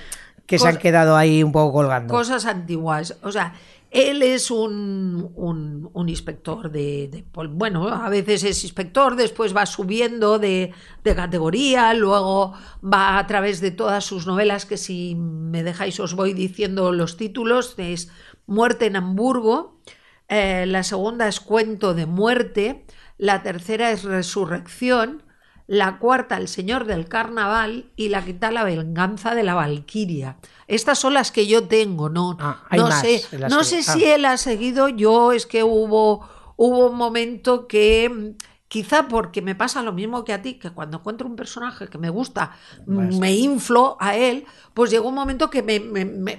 Speaker 2: que se han quedado ahí un poco colgando.
Speaker 3: Cosas antiguas. O sea, él es un, un- un inspector de, Bueno, a veces es inspector, después va subiendo de, de categoría, luego va a través de todas sus novelas, que si me dejáis os voy diciendo los títulos, es Muerte en Hamburgo, eh, la segunda es Cuento de Muerte, la tercera es Resurrección, la cuarta El Señor del Carnaval y la quinta La Venganza de la Valquiria. Estas son las que yo tengo, no,
Speaker 2: Ah, hay
Speaker 3: no
Speaker 2: más
Speaker 3: sé, no
Speaker 2: que-
Speaker 3: sé
Speaker 2: ah.
Speaker 3: si él ha seguido, yo es que hubo, hubo un momento que mm, quizá porque me pasa lo mismo que a ti, que cuando encuentro un personaje que me gusta, mm, me inflo a él, pues llegó un momento que me, me, me,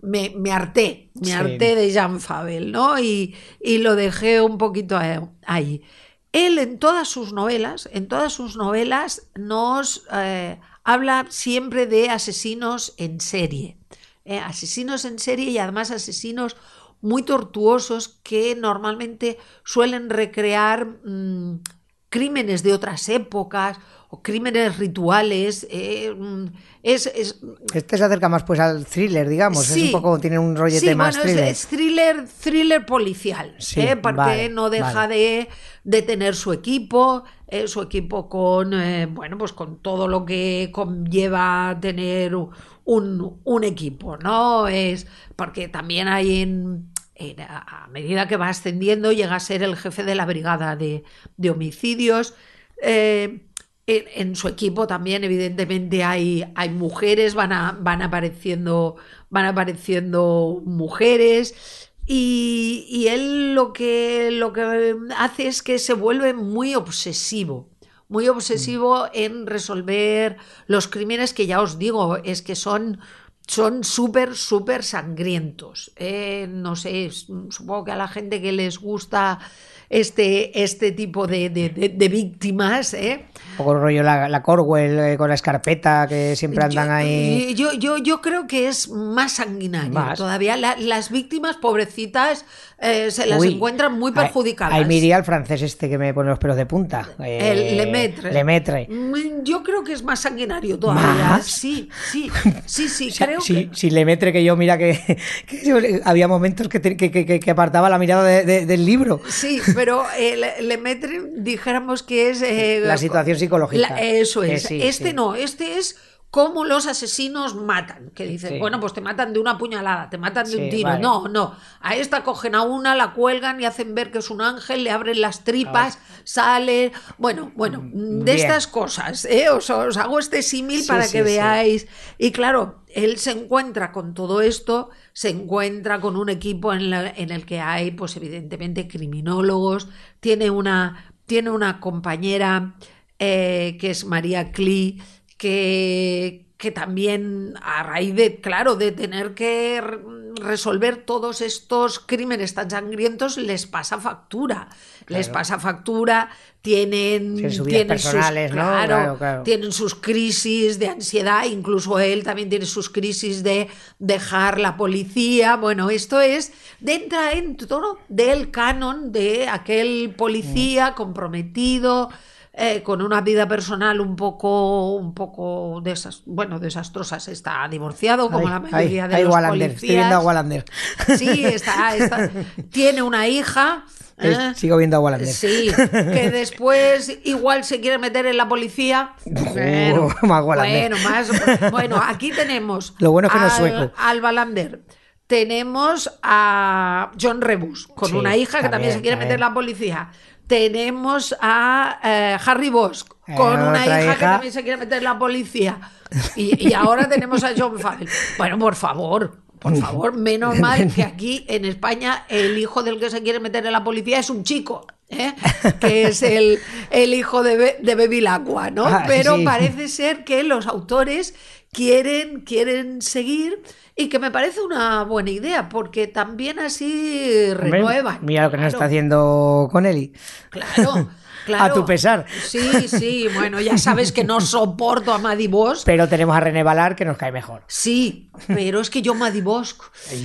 Speaker 3: me- me harté, me
Speaker 2: Sí.
Speaker 3: harté de Jean Fabel, ¿no? Y, y lo dejé un poquito a- ahí. Él en todas sus novelas, en todas sus novelas nos eh, habla siempre de asesinos en serie. eh, asesinos en serie y además asesinos muy tortuosos que normalmente suelen recrear mm, crímenes de otras épocas o crímenes rituales. eh, mm, es, es-
Speaker 2: Este se acerca más pues al thriller, digamos. Es un poco, tiene un rollete
Speaker 3: Sí,
Speaker 2: más
Speaker 3: bueno, es-
Speaker 2: thriller.
Speaker 3: Es, thriller, thriller policial,
Speaker 2: Sí,
Speaker 3: ¿eh? porque
Speaker 2: vale,
Speaker 3: no deja
Speaker 2: vale.
Speaker 3: de, de tener su equipo, eh, su equipo con, bueno, pues con todo lo que conlleva tener un, un equipo, ¿no? Es porque también hay en, a a medida que va ascendiendo llega a ser el jefe de la brigada de, de homicidios. eh, en, en su equipo también, evidentemente, hay, hay mujeres, van, a- van, apareciendo, van apareciendo mujeres. Y, y él lo que, lo que hace es que se vuelve muy obsesivo. Muy obsesivo en resolver los crímenes que ya os digo, es que son son súper, súper sangrientos. Eh, no sé, supongo que a la gente que les gusta este, este tipo de, de- de- de víctimas, ¿eh?
Speaker 2: Un poco el rollo la, la Corwell eh, con la escarpeta que siempre andan
Speaker 3: yo,
Speaker 2: ahí.
Speaker 3: Yo, yo, yo creo que es más sanguinario
Speaker 2: Más.
Speaker 3: todavía. La- las víctimas, pobrecitas, eh, se las
Speaker 2: Uy,
Speaker 3: encuentran muy
Speaker 2: ahí-
Speaker 3: perjudicadas.
Speaker 2: Ahí me iría el francés este que me pone los pelos de punta. eh,
Speaker 3: El Lemaitre.
Speaker 2: Lemaitre.
Speaker 3: Mm, Yo creo que es más sanguinario todavía.
Speaker 2: ¿Más?
Speaker 3: Sí, sí, sí, sí, creo
Speaker 2: si,
Speaker 3: que...
Speaker 2: si Lemaitre que yo, mira que, había momentos que, te- que, que- apartaba la mirada de- de- del libro.
Speaker 3: Sí, pero eh, le, Lemaitre, dijéramos que es... eh,
Speaker 2: La situación psicológica.
Speaker 3: la- eso
Speaker 2: Eh,
Speaker 3: es.
Speaker 2: sí,
Speaker 3: este
Speaker 2: sí.
Speaker 3: no, este es cómo los asesinos matan. Que dicen,
Speaker 2: Sí.
Speaker 3: bueno, pues te matan de una puñalada, te matan de
Speaker 2: Sí,
Speaker 3: un tiro.
Speaker 2: vale.
Speaker 3: No, no. A esta cogen a una, la cuelgan y hacen ver que es un ángel, le abren las tripas, sale. Bueno, bueno, de
Speaker 2: Ah. Bien.
Speaker 3: estas cosas. ¿eh? Os, os hago este símil
Speaker 2: Sí,
Speaker 3: para que veáis. Y claro, él se encuentra con todo esto, se encuentra con un equipo en, la- en el que hay, pues evidentemente, criminólogos, tiene una, tiene una compañera eh, que es María Clee, que, que también a raíz de, claro, de tener que re- resolver todos estos crímenes tan sangrientos, les pasa factura. Les pasa factura, tienen,
Speaker 2: Tienen sus
Speaker 3: sus-
Speaker 2: personales, ¿no?
Speaker 3: claro,
Speaker 2: Claro, claro.
Speaker 3: tienen sus crisis de ansiedad, incluso él también tiene sus crisis de dejar la policía. Bueno, esto es entra dentro del canon de aquel policía comprometido, eh, con una vida personal un poco, un poco desas- bueno, desastrosas. Está divorciado, como
Speaker 2: Ay,
Speaker 3: la mayoría
Speaker 2: ay,
Speaker 3: de
Speaker 2: ay,
Speaker 3: los
Speaker 2: Wallander, estoy viendo a
Speaker 3: policías.
Speaker 2: Wallander.
Speaker 3: Sí, está, está- tiene una hija. ¿eh?
Speaker 2: Sigo viendo a Wallander.
Speaker 3: Sí, que después igual se quiere meter en la policía. Bueno,
Speaker 2: más Wallander.
Speaker 3: bueno, más, bueno, aquí tenemos
Speaker 2: Lo bueno es que no es sueco.
Speaker 3: al Wallander. Tenemos a John Rebus con
Speaker 2: Sí,
Speaker 3: una hija que también
Speaker 2: también,
Speaker 3: se quiere meter en la policía. Tenemos a eh, Harry Bosch con
Speaker 2: Eh,
Speaker 3: una
Speaker 2: otra
Speaker 3: hija, que también se quiere meter en la policía. Y, y ahora tenemos a John Favreau. Bueno, por favor, por favor, menos mal que aquí en España el hijo del que se quiere meter en la policía es un chico. ¿eh? que es el, el hijo de, Be- de Bevilacqua, ¿no?
Speaker 2: Ah,
Speaker 3: Pero
Speaker 2: sí.
Speaker 3: parece ser que los autores quieren, quieren seguir y que me parece una buena idea, porque también así renuevan.
Speaker 2: Mira lo que nos está haciendo con Eli.
Speaker 3: Claro, claro.
Speaker 2: A tu pesar.
Speaker 3: Sí, sí, bueno, ya sabes que no soporto a Maddie Bosch.
Speaker 2: Pero tenemos a René Valar que nos cae mejor.
Speaker 3: Sí, pero es que yo Maddie Bosch,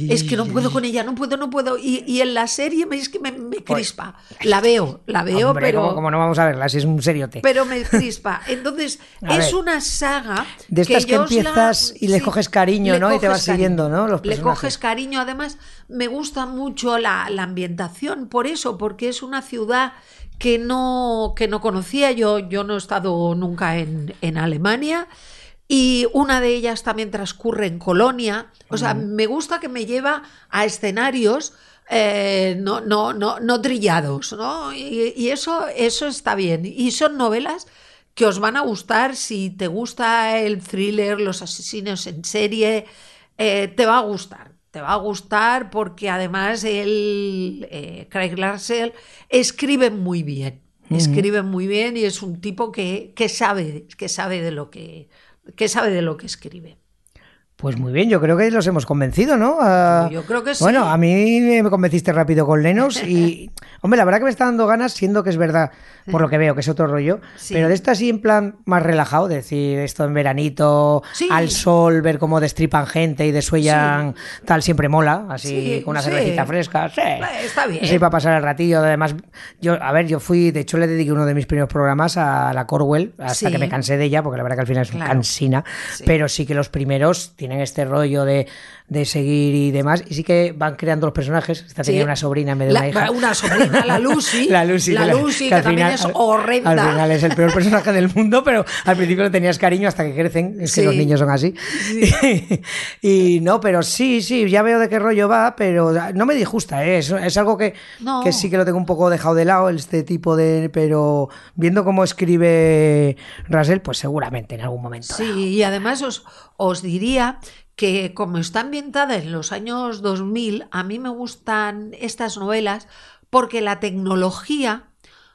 Speaker 3: es que no puedo con ella, no puedo, no puedo. Y, y en la serie me, es que me, me crispa. La veo, la veo,
Speaker 2: Hombre,
Speaker 3: pero...
Speaker 2: como, como no vamos a verla, si es un seriote.
Speaker 3: pero me crispa. Entonces,
Speaker 2: A
Speaker 3: es
Speaker 2: ver.
Speaker 3: una saga.
Speaker 2: De estas que
Speaker 3: la-
Speaker 2: empiezas y le coges cariño,
Speaker 3: le
Speaker 2: ¿no? Y te vas siguiendo, ¿no? Los
Speaker 3: le coges cariño. Además, me gusta mucho la, la ambientación, por eso, porque es una ciudad que no, que no conocía. Yo, yo no he estado nunca en, en Alemania. Y una de ellas también transcurre en Colonia. O sea, me gusta que me lleva a escenarios eh, no, no, no, no trillados, ¿no? Y, y eso, eso está bien. Y son novelas que os van a gustar si te gusta el thriller, los asesinos en serie, eh, te va a gustar. Te va a gustar porque además el eh, Craig Larsen escribe muy bien. Escribe muy bien y es un tipo que, que sabe, que sabe de lo que, que sabe de lo que escribe.
Speaker 2: Pues muy bien, yo creo que los hemos convencido, ¿no? Ah,
Speaker 3: Yo creo que sí.
Speaker 2: Bueno, a mí me convenciste rápido con Lennox y, hombre, la verdad que me está dando ganas, siendo que es verdad, por lo que veo, que es otro rollo,
Speaker 3: Sí.
Speaker 2: pero de esto así en plan más relajado, decir esto en veranito,
Speaker 3: Sí.
Speaker 2: al sol, ver cómo destripan gente y desuellan, tal, siempre mola, así
Speaker 3: Sí,
Speaker 2: con una
Speaker 3: sí.
Speaker 2: cervecita fresca, sí.
Speaker 3: Está bien.
Speaker 2: Sí, para pasar el ratillo. Además, yo, a ver, yo fui, de hecho, le dediqué uno de mis primeros programas a la Corwell, hasta
Speaker 3: Sí.
Speaker 2: que me cansé de ella, porque la verdad que al final es
Speaker 3: Claro.
Speaker 2: cansina.
Speaker 3: Sí.
Speaker 2: Pero sí que los primeros tienen este rollo de, de seguir y demás, y sí que van creando los personajes. Esta tenía
Speaker 3: Sí.
Speaker 2: una sobrina en vez de
Speaker 3: La-
Speaker 2: una hija.
Speaker 3: una sobrina, la Lucy.
Speaker 2: La Lucy,
Speaker 3: La
Speaker 2: que
Speaker 3: Lucy, que,
Speaker 2: al
Speaker 3: también
Speaker 2: final-
Speaker 3: es horrenda.
Speaker 2: Al final es el peor personaje del mundo, pero al principio le tenías cariño hasta que crecen. Es que los niños son así. y no, pero sí, sí, ya veo de qué rollo va, pero no me disgusta, ¿eh? es, es algo que,
Speaker 3: No.
Speaker 2: que sí que lo tengo un poco dejado de lado, este tipo de. Pero viendo cómo escribe Russell, pues seguramente en algún momento.
Speaker 3: Sí, y además os, os diría que como está ambientada en los años 2000, a mí me gustan estas novelas porque la tecnología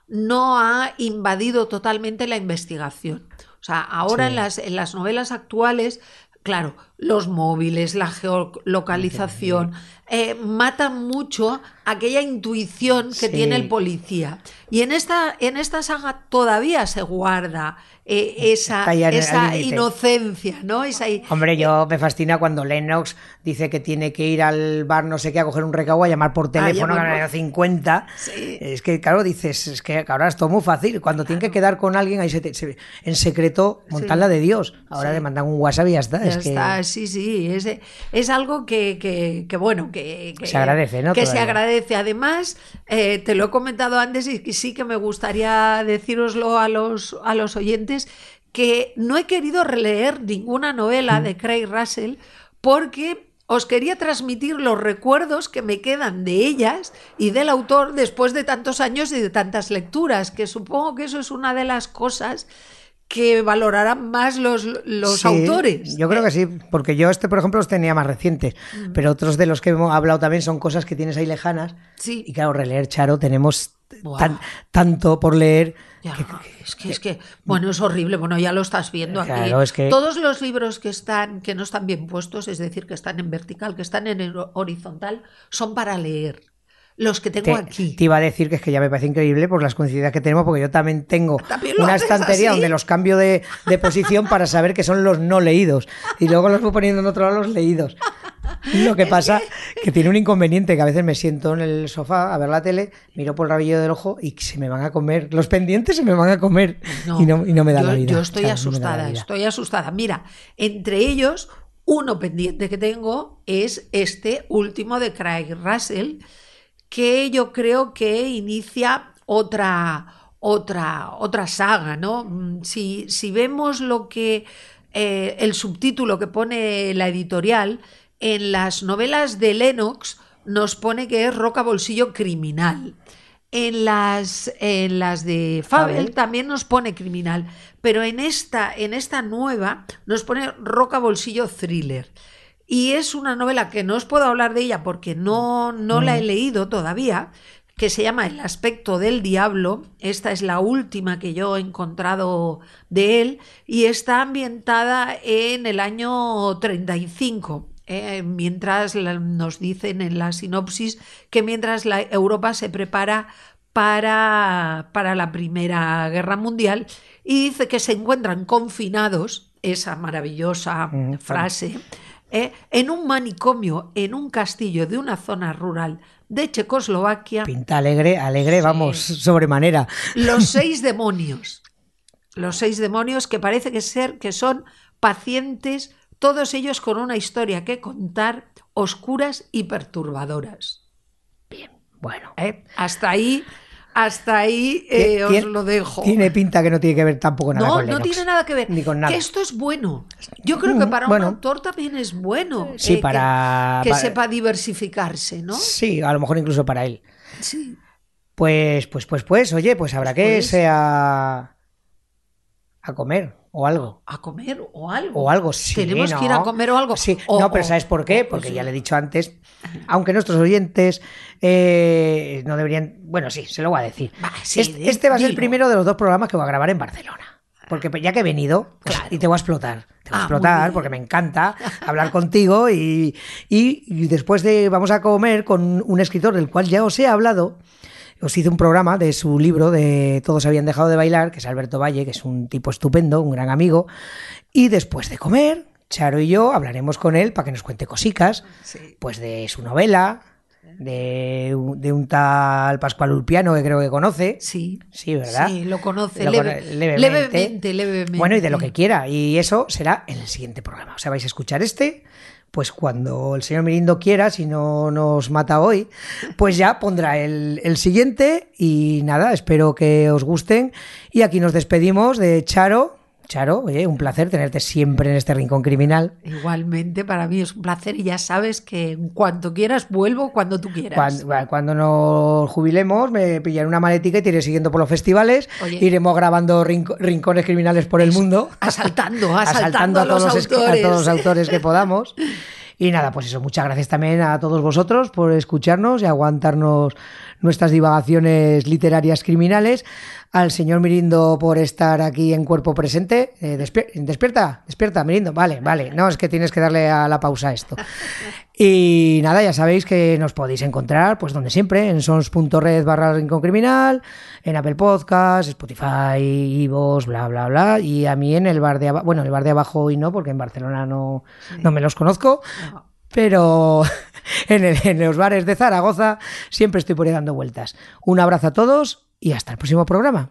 Speaker 3: no ha invadido totalmente la investigación. O sea, ahora
Speaker 2: Sí.
Speaker 3: en, las, en las novelas actuales, claro, los móviles, la geolocalización, eh, matan mucho aquella intuición que
Speaker 2: Sí.
Speaker 3: tiene el policía. Y en esta, en esta saga todavía se guarda eh, esa, esa inocencia, ¿no? Esa,
Speaker 2: Hombre, yo me fascina cuando Lennox dice que tiene que ir al bar no sé qué a coger un recaudo a llamar por teléfono
Speaker 3: llamar
Speaker 2: a ganar 50.
Speaker 3: Sí.
Speaker 2: Es que, claro, dices, es que ahora es todo muy fácil. Cuando tienen que quedar con alguien, ahí se te- se- en secreto, montarla de Dios. Ahora le mandan un WhatsApp y ya está.
Speaker 3: Ya
Speaker 2: es que-
Speaker 3: está, sí, sí, es, es algo que, que- que, bueno, que, que-
Speaker 2: Se agradece, ¿no?
Speaker 3: Que se agradece. Además, eh, te lo he comentado antes y sí que me gustaría decíroslo a los, a los oyentes, que no he querido releer ninguna novela de Craig Russell porque os quería transmitir los recuerdos que me quedan de ellas y del autor después de tantos años y de tantas lecturas, que supongo que eso es una de las cosas que valorarán más los, los
Speaker 2: Sí,
Speaker 3: autores.
Speaker 2: Yo creo que sí, porque yo este, por ejemplo, los tenía más recientes, pero otros de los que hemos hablado también son cosas que tienes ahí lejanas.
Speaker 3: Sí.
Speaker 2: Y claro, releer Charo, tenemos tan- tanto por leer.
Speaker 3: Ya, es que, es que, bueno, es horrible. Bueno, ya lo estás viendo aquí.
Speaker 2: Es que-
Speaker 3: Todos los libros que están, que no están bien puestos, es decir, que están en vertical, que están en el horizontal, son para leer. Los que tengo
Speaker 2: Te,
Speaker 3: aquí.
Speaker 2: te iba a decir que es que ya me parece increíble por las coincidencias que tenemos, porque yo también tengo
Speaker 3: ¿También
Speaker 2: una estantería
Speaker 3: así?
Speaker 2: donde los cambio de, de posición para saber que son los no leídos. Y luego los voy poniendo en otro lado los leídos. Lo que pasa que tiene un inconveniente que a veces me siento en el sofá a ver la tele, miro por el rabillo del ojo y se me van a comer. Los pendientes se me van a comer y, no, y, no, me da
Speaker 3: yo,
Speaker 2: la vida.
Speaker 3: Yo estoy asustada, estoy asustada. Mira, entre ellos, uno pendiente que tengo es este último de Craig Russell, que yo creo que inicia otra, otra, otra saga, ¿no? Mm, si, si vemos lo que eh, el subtítulo que pone la editorial, en las novelas de Lennox nos pone que es roca bolsillo criminal. En las, en las de Fabel también nos pone criminal, pero en esta, en esta nueva nos pone roca bolsillo thriller. Y es una novela que no os puedo hablar de ella porque no, no la he mm. leído todavía, que se llama El aspecto del diablo. Esta es la última que yo he encontrado de él y está ambientada en el año 35. Eh, mientras nos dicen en la sinopsis que mientras la Europa se prepara para, para la Primera Guerra Mundial y dice que se encuentran confinados, esa maravillosa frase, eh, en un manicomio, en un castillo de una zona rural de Checoslovaquia.
Speaker 2: Pinta alegre, alegre, vamos, sobremanera.
Speaker 3: Los seis demonios. Los seis demonios que parece que ser que son pacientes todos ellos con una historia que contar, oscuras y perturbadoras.
Speaker 2: Bien, bueno.
Speaker 3: ¿Eh? Hasta ahí, hasta ahí eh, os lo dejo.
Speaker 2: Tiene pinta que no tiene que ver tampoco nada
Speaker 3: no,
Speaker 2: con
Speaker 3: No, tiene nada que ver.
Speaker 2: Ni con nada.
Speaker 3: Que esto es bueno. Yo creo que para un autor también es bueno.
Speaker 2: Sí, eh, para...
Speaker 3: Que, sepa diversificarse, ¿no?
Speaker 2: Sí, a lo mejor incluso para él.
Speaker 3: Sí.
Speaker 2: Pues, pues, pues, pues, oye, pues habrá que sea a comer o algo.
Speaker 3: A comer o algo.
Speaker 2: O algo, sí.
Speaker 3: Tenemos que ir a comer o algo.
Speaker 2: Sí, no, pero ¿sabes por qué? Porque ya le he dicho antes, aunque nuestros oyentes eh, no deberían. Bueno, sí, se lo voy a decir. este, va a ser el primero de los dos programas que voy a grabar en Barcelona. Porque ya que he venido, pues, y te voy a explotar. Te voy a ah, explotar porque me encanta hablar contigo y, y después de vamos a comer con un escritor del cual ya os he hablado os hice un programa de su libro de Todos habían dejado de bailar, que es Alberto Valle, que es un tipo estupendo, un gran amigo. Y después de comer, Charo y yo hablaremos con él para que nos cuente cositas, pues de su novela, de, un tal Pascual Ulpiano que creo que conoce.
Speaker 3: Sí.
Speaker 2: Sí, ¿verdad?
Speaker 3: Sí, lo conoce levemente. levemente.
Speaker 2: Bueno, y de lo que quiera. Y eso será en el siguiente programa. O sea, vais a escuchar este pues cuando el señor Mirindo quiera, si no nos mata hoy, pues ya pondrá el, siguiente y nada, espero que os gusten. Y aquí nos despedimos de Charo. Charo, oye, un placer tenerte siempre en este rincón criminal.
Speaker 3: Igualmente, para mí es un placer y ya sabes que en cuanto quieras vuelvo cuando tú quieras.
Speaker 2: Cuando, nos jubilemos, me pillaré una maletica y te iré siguiendo por los festivales. Iremos grabando rincones criminales por el mundo.
Speaker 3: Asaltando, asaltando, a, todos los
Speaker 2: autores. a todos los autores que podamos. Y nada, pues eso, muchas gracias también a todos vosotros por escucharnos y aguantarnos nuestras divagaciones literarias criminales. Al señor Mirindo por estar aquí en cuerpo presente. Eh, despierta, despierta, Mirindo. Vale, vale. No, es que tienes que darle a la pausa esto. Y nada, ya sabéis que nos podéis encontrar, pues donde siempre, en sons.red barra rincón criminal, en Apple Podcast, Spotify, Ivos, bla, bla, bla. Y a mí en el bar de abajo, bueno, el bar de abajo hoy no, porque en Barcelona no, no me los conozco. Pero en, en, los bares de Zaragoza siempre estoy por ahí dando vueltas. Un abrazo a todos y hasta el próximo programa.